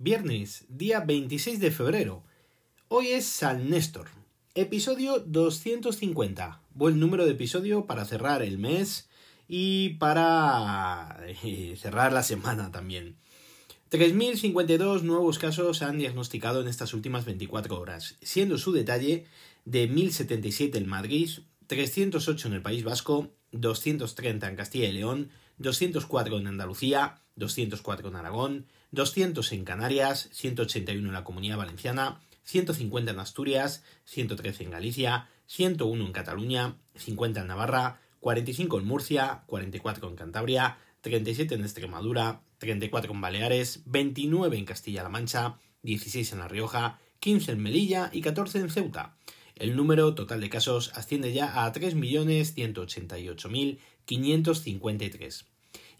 viernes, día 26 de febrero. Hoy es San Néstor, episodio 250. Buen número de episodio para cerrar el mes y para eh, cerrar la semana también. 3.052 nuevos casos se han diagnosticado en estas últimas 24 horas, siendo su detalle de 1.077 en Madrid, 308 en el País Vasco, 230 en Castilla y León, 204 en Andalucía, 204 en Aragón, 200 en Canarias, 181 en la Comunidad Valenciana, 150 en Asturias, 113 en Galicia, 101 en Cataluña, 50 en Navarra, 45 en Murcia, 44 en Cantabria, 37 en Extremadura, 34 en Baleares, 29 en Castilla-La Mancha, 16 en La Rioja, 15 en Melilla y 14 en Ceuta. El número total de casos asciende ya a 3.188.553.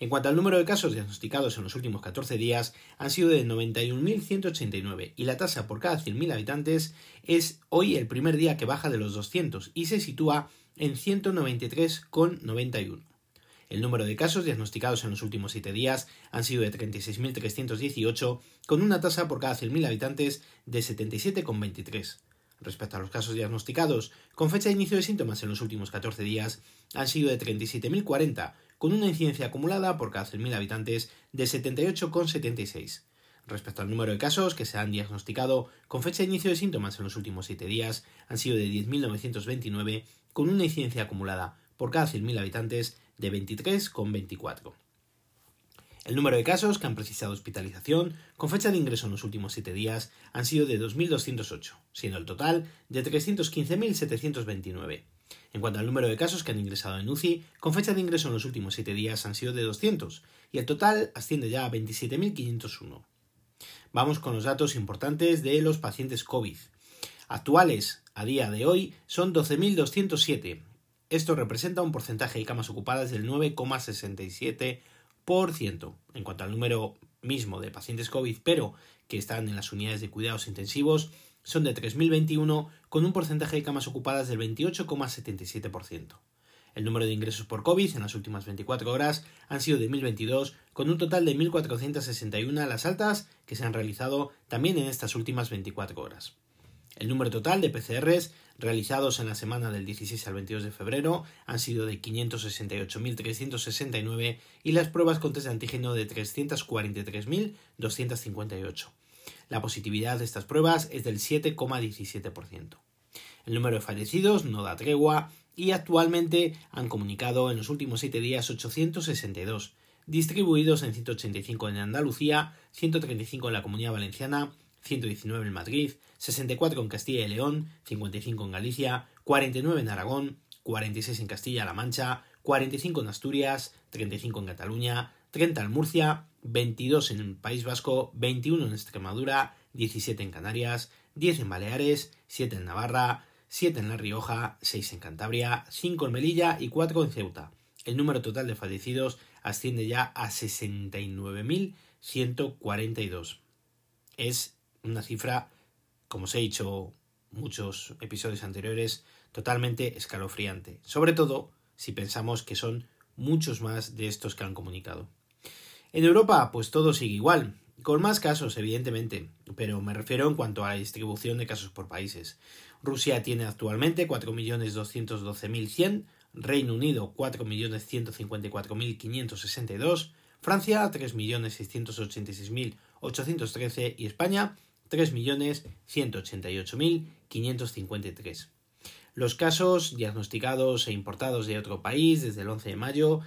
En cuanto al número de casos diagnosticados en los últimos 14 días, han sido de 91.189 y la tasa por cada 100.000 habitantes es hoy el primer día que baja de los 200 y se sitúa en 193,91. El número de casos diagnosticados en los últimos 7 días han sido de 36.318, con una tasa por cada 100.000 habitantes de 77,23. Respecto a los casos diagnosticados con fecha de inicio de síntomas en los últimos 14 días, han sido de 37.040, con una incidencia acumulada por cada 100.000 habitantes de 78,76. Respecto al número de casos que se han diagnosticado con fecha de inicio de síntomas en los últimos 7 días, han sido de 10.929, con una incidencia acumulada por cada 100.000 habitantes de 23,24. El número de casos que han precisado hospitalización con fecha de ingreso en los últimos 7 días han sido de 2.208, siendo el total de 315.729. En cuanto al número de casos que han ingresado en UCI, con fecha de ingreso en los últimos 7 días han sido de 200, y el total asciende ya a 27.501. Vamos con los datos importantes de los pacientes COVID. Actuales a día de hoy son 12.207. Esto representa un porcentaje de camas ocupadas del 9,67%. En cuanto al número mismo de pacientes COVID, pero que están en las unidades de cuidados intensivos, son de 3.021 con un porcentaje de camas ocupadas del 28,77%. El número de ingresos por COVID en las últimas 24 horas han sido de 1.022, con un total de 1.461 las altas que se han realizado también en estas últimas 24 horas. El número total de PCRs realizados en la semana del 16 al 22 de febrero han sido de 568.369 y las pruebas con test de antígeno de 343.258. La positividad de estas pruebas es del 7,17%. El número de fallecidos no da tregua y actualmente han comunicado en los últimos 7 días 862, distribuidos en 185 en Andalucía, 135 en la Comunidad Valenciana, 119 en Madrid, 64 en Castilla y León, 55 en Galicia, 49 en Aragón, 46 en Castilla-La Mancha, 45 en Asturias, 35 en Cataluña, 30 en Murcia, 22 en el País Vasco, 21 en Extremadura, 17 en Canarias, 10 en Baleares, 7 en Navarra, 7 en La Rioja, 6 en Cantabria, 5 en Melilla y 4 en Ceuta. El número total de fallecidos asciende ya a 69.142. Es una cifra, como os he dicho muchos episodios anteriores, totalmente escalofriante. Sobre todo si pensamos que son muchos más de estos que han comunicado. En Europa, pues todo sigue igual, con más casos, evidentemente, pero me refiero en cuanto a la distribución de casos por países. Rusia tiene actualmente 4.212.100, Reino Unido 4.154.562, Francia 3.686.813 y España 3.188.553. Los casos diagnosticados e importados de otro país desde el 11 de mayo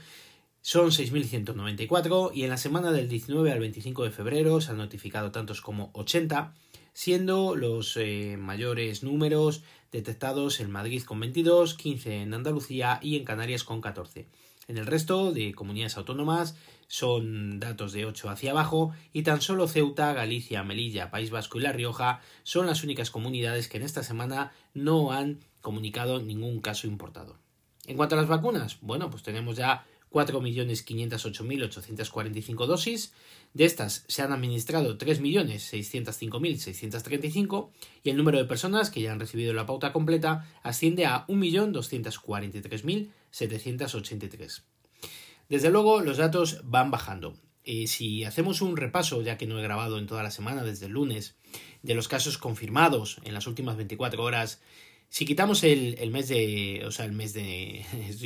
son 6.194 y en la semana del 19 al 25 de febrero se han notificado tantos como 80, siendo los eh, mayores números detectados en Madrid con 22, 15 en Andalucía y en Canarias con 14. En el resto de comunidades autónomas son datos de 8 hacia abajo y tan solo Ceuta, Galicia, Melilla, País Vasco y La Rioja son las únicas comunidades que en esta semana no han comunicado ningún caso importado. En cuanto a las vacunas, bueno, pues tenemos ya 4.508.845 dosis. De estas se han administrado 3.605.635 y el número de personas que ya han recibido la pauta completa asciende a 1.243.783. Desde luego, los datos van bajando. eh, si hacemos un repaso, ya que no he grabado en toda la semana desde el lunes, de los casos confirmados en las últimas 24 horas, si quitamos el, el mes de, o sea, el mes de,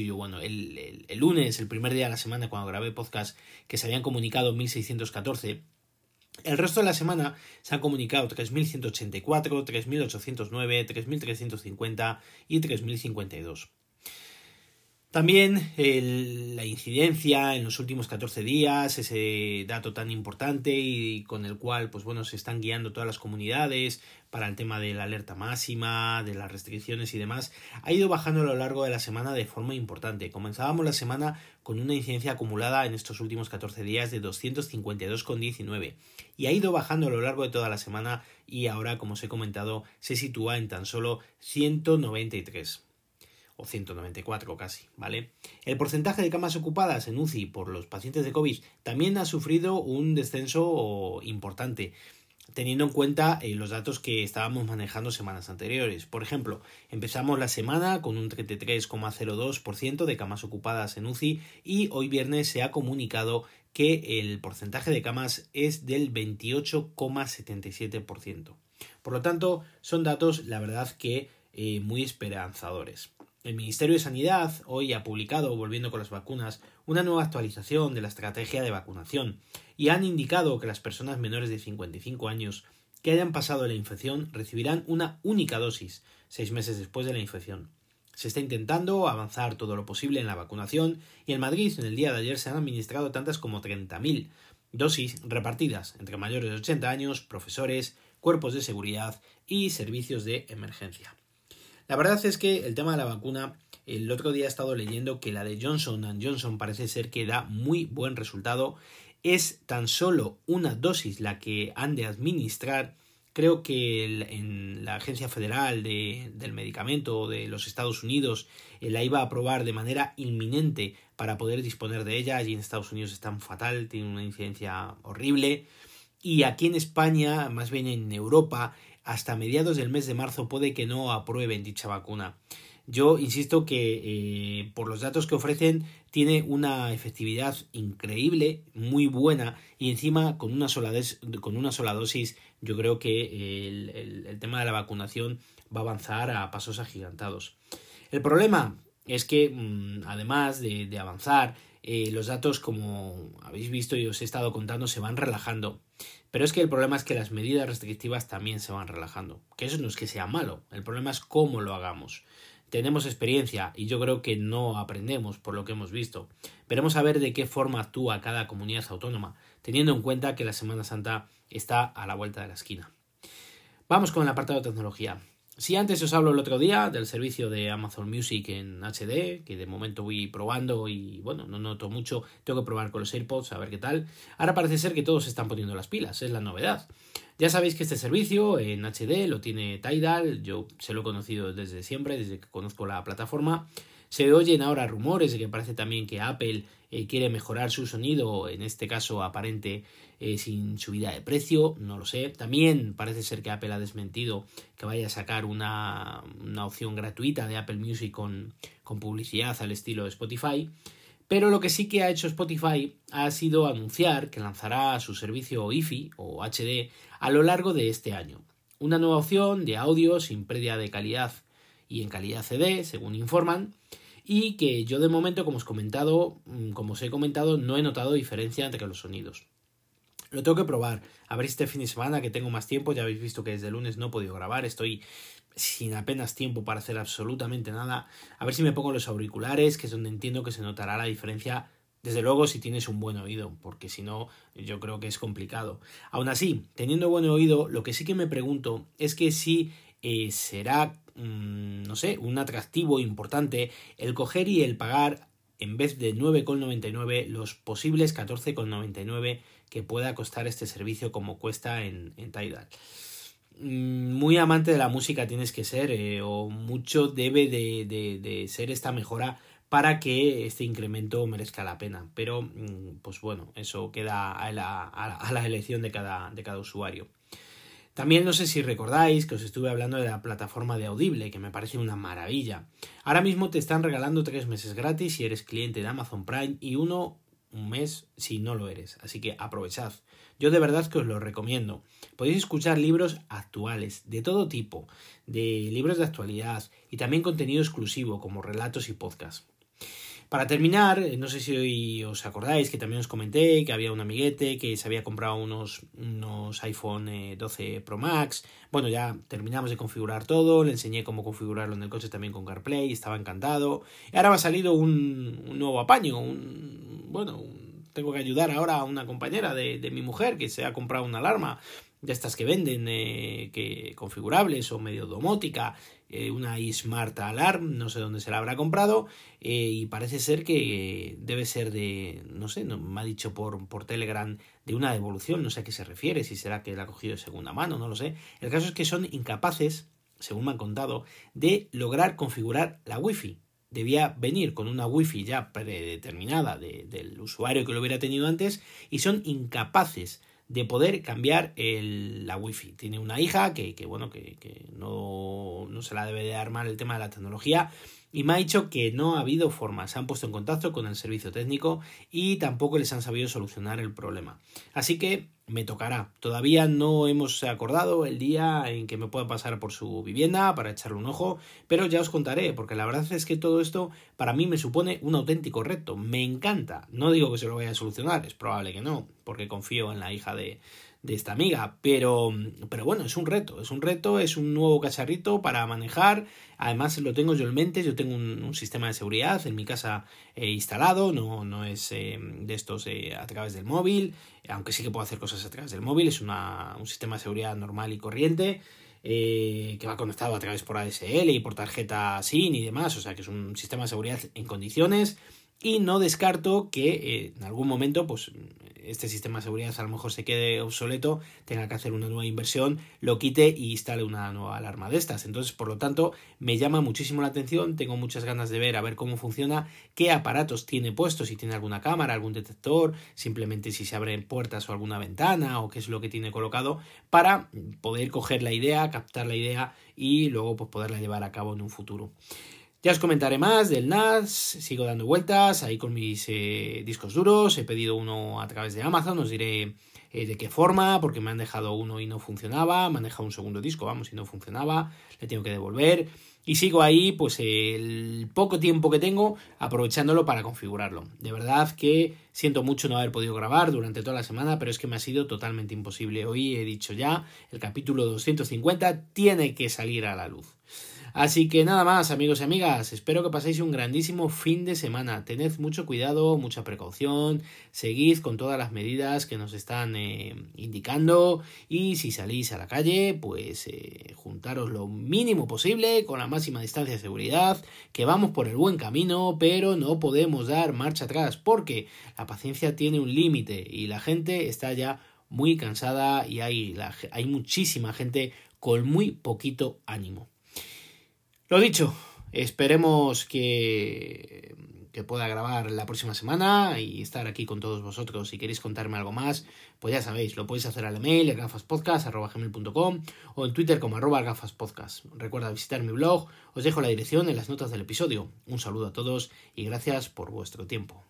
bueno, el, el, el, lunes, el primer día de la semana cuando grabé podcast, que se habían comunicado 1614, el resto de la semana se han comunicado 3.184, 3.809, 3.350 y 3.052. También la incidencia en los últimos 14 días, ese dato tan importante y con el cual pues bueno, se están guiando todas las comunidades para el tema de la alerta máxima, de las restricciones y demás, ha ido bajando a lo largo de la semana de forma importante. Comenzábamos la semana con una incidencia acumulada en estos últimos 14 días de 252,19 y ha ido bajando a lo largo de toda la semana y ahora, como os he comentado, se sitúa en tan solo 193 o 194 casi, ¿vale? El porcentaje de camas ocupadas en UCI por los pacientes de COVID también ha sufrido un descenso importante, teniendo en cuenta eh, los datos que estábamos manejando semanas anteriores. Por ejemplo, empezamos la semana con un 33,02% de camas ocupadas en UCI y hoy viernes se ha comunicado que el porcentaje de camas es del 28,77%. Por lo tanto, son datos, la verdad, que eh, muy esperanzadores. El Ministerio de Sanidad hoy ha publicado, volviendo con las vacunas, una nueva actualización de la estrategia de vacunación y han indicado que las personas menores de 55 años que hayan pasado la infección recibirán una única dosis seis meses después de la infección. Se está intentando avanzar todo lo posible en la vacunación y en Madrid en el día de ayer se han administrado tantas como 30.000 dosis repartidas entre mayores de 80 años, profesores, cuerpos de seguridad y servicios de emergencia. La verdad es que el tema de la vacuna, el otro día he estado leyendo que la de Johnson Johnson parece ser que da muy buen resultado. Es tan solo una dosis la que han de administrar. Creo que en la Agencia Federal de, del Medicamento de los Estados Unidos eh, la iba a aprobar de manera inminente para poder disponer de ella. Allí en Estados Unidos es tan fatal, tiene una incidencia horrible. Y aquí en España, más bien en Europa, hasta mediados del mes de marzo puede que no aprueben dicha vacuna. Yo insisto que eh, por los datos que ofrecen tiene una efectividad increíble, muy buena y encima con una sola, con una sola dosis yo creo que el, tema de la vacunación va a avanzar a pasos agigantados. El problema es que mm, además de, avanzar, eh, los datos como habéis visto y os he estado contando se van relajando pero es que el problema es que las medidas restrictivas también se van relajando. Que eso no es que sea malo, el problema es cómo lo hagamos. Tenemos experiencia y yo creo que no aprendemos por lo que hemos visto. Veremos a ver de qué forma actúa cada comunidad autónoma, teniendo en cuenta que la Semana Santa está a la vuelta de la esquina. Vamos con el apartado de tecnología. Si antes os hablo el otro día del servicio de Amazon Music en HD, que de momento voy probando y bueno, no noto mucho, tengo que probar con los AirPods a ver qué tal. Ahora parece ser que todos se están poniendo las pilas, es la novedad. Ya sabéis que este servicio en HD lo tiene Tidal, yo se lo he conocido desde siempre, desde que conozco la plataforma. Se oyen ahora rumores de que parece también que Apple eh, quiere mejorar su sonido, en este caso aparente eh, sin subida de precio, no lo sé. También parece ser que Apple ha desmentido que vaya a sacar una, una opción gratuita de Apple Music con, con publicidad al estilo de Spotify. Pero lo que sí que ha hecho Spotify ha sido anunciar que lanzará su servicio IFI o HD a lo largo de este año. Una nueva opción de audio sin pérdida de calidad y en calidad CD, según informan, y que yo de momento, como os, comentado, mm, como os he comentado, no he notado diferencia entre los sonidos. Lo tengo que probar. A ver este fin de semana que tengo más tiempo. Ya habéis visto que desde lunes no he podido grabar. Estoy sin apenas tiempo para hacer absolutamente nada. A ver si me pongo los auriculares, que es donde entiendo que se notará la diferencia. Desde luego si tienes un buen oído, porque si no yo creo que es complicado. Aún así, teniendo buen oído, lo que sí que me pregunto es que si eh, será Mm, no sé, un atractivo importante el coger y el pagar en vez de 9,99 los posibles 14,99 que pueda costar este servicio como cuesta en, en Tidal. Mm, muy amante de la música tienes que ser eh, o mucho debe de, ser esta mejora para que este incremento merezca la pena. Pero, mm, pues bueno, eso queda a la, a la elección de cada, de cada usuario. También no sé si recordáis que os estuve hablando de la plataforma de Audible, que me parece una maravilla. Ahora mismo te están regalando tres meses gratis si eres cliente de Amazon Prime y uno un mes si no lo eres. Así que aprovechad. Yo de verdad que os lo recomiendo. Podéis escuchar libros actuales, de todo tipo, de libros de actualidad y también contenido exclusivo como relatos y podcasts. Para terminar, eh, no sé si hoy os acordáis que también os comenté que había un amiguete que se había comprado unos, unos iPhone 12 eh, Pro Max. Bueno, ya terminamos de configurar todo, le enseñé cómo configurarlo en el coche también con CarPlay, estaba encantado. Y ahora me ha salido un, nuevo apaño, un, bueno, tengo que ayudar ahora a una compañera de, de mi mujer que se ha comprado una alarma de estas que venden eh, que configurables o medio domótica eh, una iSmart Alarm no sé dónde se la habrá comprado eh, y parece ser que debe ser de no sé no, me ha dicho por, por Telegram de una devolución no sé a qué se refiere si será que la ha cogido de segunda mano no lo sé. El caso es que son incapaces según me han contado de lograr configurar la wifi. Debía venir con una wifi ya predeterminada del usuario que lo hubiera tenido antes y son incapaces de poder cambiar el, la wifi. Tiene una hija que, que bueno, que, que no, no, se la debe de dar mal el tema de la tecnología y me ha dicho que no ha habido forma. Se han puesto en contacto con el servicio técnico y tampoco les han sabido solucionar el problema. Así que me tocará. Todavía no hemos acordado el día en que me pueda pasar por su vivienda para echarle un ojo, pero ya os contaré, porque la verdad es que todo esto para mí me supone un auténtico reto. Me encanta. No digo que se lo vaya a solucionar, es probable que no, porque confío en la hija de, de esta amiga. Pero, pero bueno, es un reto, es un reto, es un nuevo cacharrito para manejar. Además lo tengo yo en mente, yo tengo un, sistema de seguridad en mi casa eh, instalado, no, no es eh, de estos eh, a través del móvil, aunque sí que puedo hacer cosas a través del móvil, es una, un sistema de seguridad normal y corriente. que va conectado a través por ASL y por tarjeta SIN y demás, o sea que es un sistema de seguridad en condiciones y no descarto que en algún momento pues este sistema de seguridad a lo mejor se quede obsoleto, tenga que hacer una nueva inversión, lo quite y instale una nueva alarma de estas. Entonces, por lo tanto, me llama muchísimo la atención, tengo muchas ganas de ver a ver cómo funciona, qué aparatos tiene puestos, si tiene alguna cámara, algún detector, simplemente si se abren puertas o alguna ventana o qué es lo que tiene colocado para poder coger la idea, captar la idea y luego pues poderla llevar a cabo en un futuro. Ya os comentaré más del NAS, sigo dando vueltas ahí con mis eh, discos duros, he pedido uno a través de Amazon, os diré eh, de qué forma, porque me han dejado uno y no funcionaba, me han dejado un segundo disco, vamos, y no funcionaba, le tengo que devolver. Y sigo ahí, pues el poco tiempo que tengo, aprovechándolo para configurarlo. De verdad que siento mucho no haber podido grabar durante toda la semana, pero es que me ha sido totalmente imposible. Hoy he dicho ya, el capítulo 250 tiene que salir a la luz. Así que nada más, amigos y amigas, espero que paséis un grandísimo fin de semana. Tened mucho cuidado, mucha precaución, seguid con todas las medidas que nos están eh, indicando y si salís a la calle, pues eh, juntaros lo mínimo posible con la máxima distancia de seguridad, que vamos por el buen camino, pero no podemos dar marcha atrás porque la paciencia tiene un límite y la gente está ya muy cansada y hay, hay muchísima gente con muy poquito ánimo. Lo dicho, esperemos que, que pueda grabar la próxima semana y estar aquí con todos vosotros. Si queréis contarme algo más, pues ya sabéis, lo podéis hacer al email gafaspodcast.com o en Twitter como arroba gafaspodcast. Recuerda visitar mi blog, os dejo la dirección en las notas del episodio. Un saludo a todos y gracias por vuestro tiempo.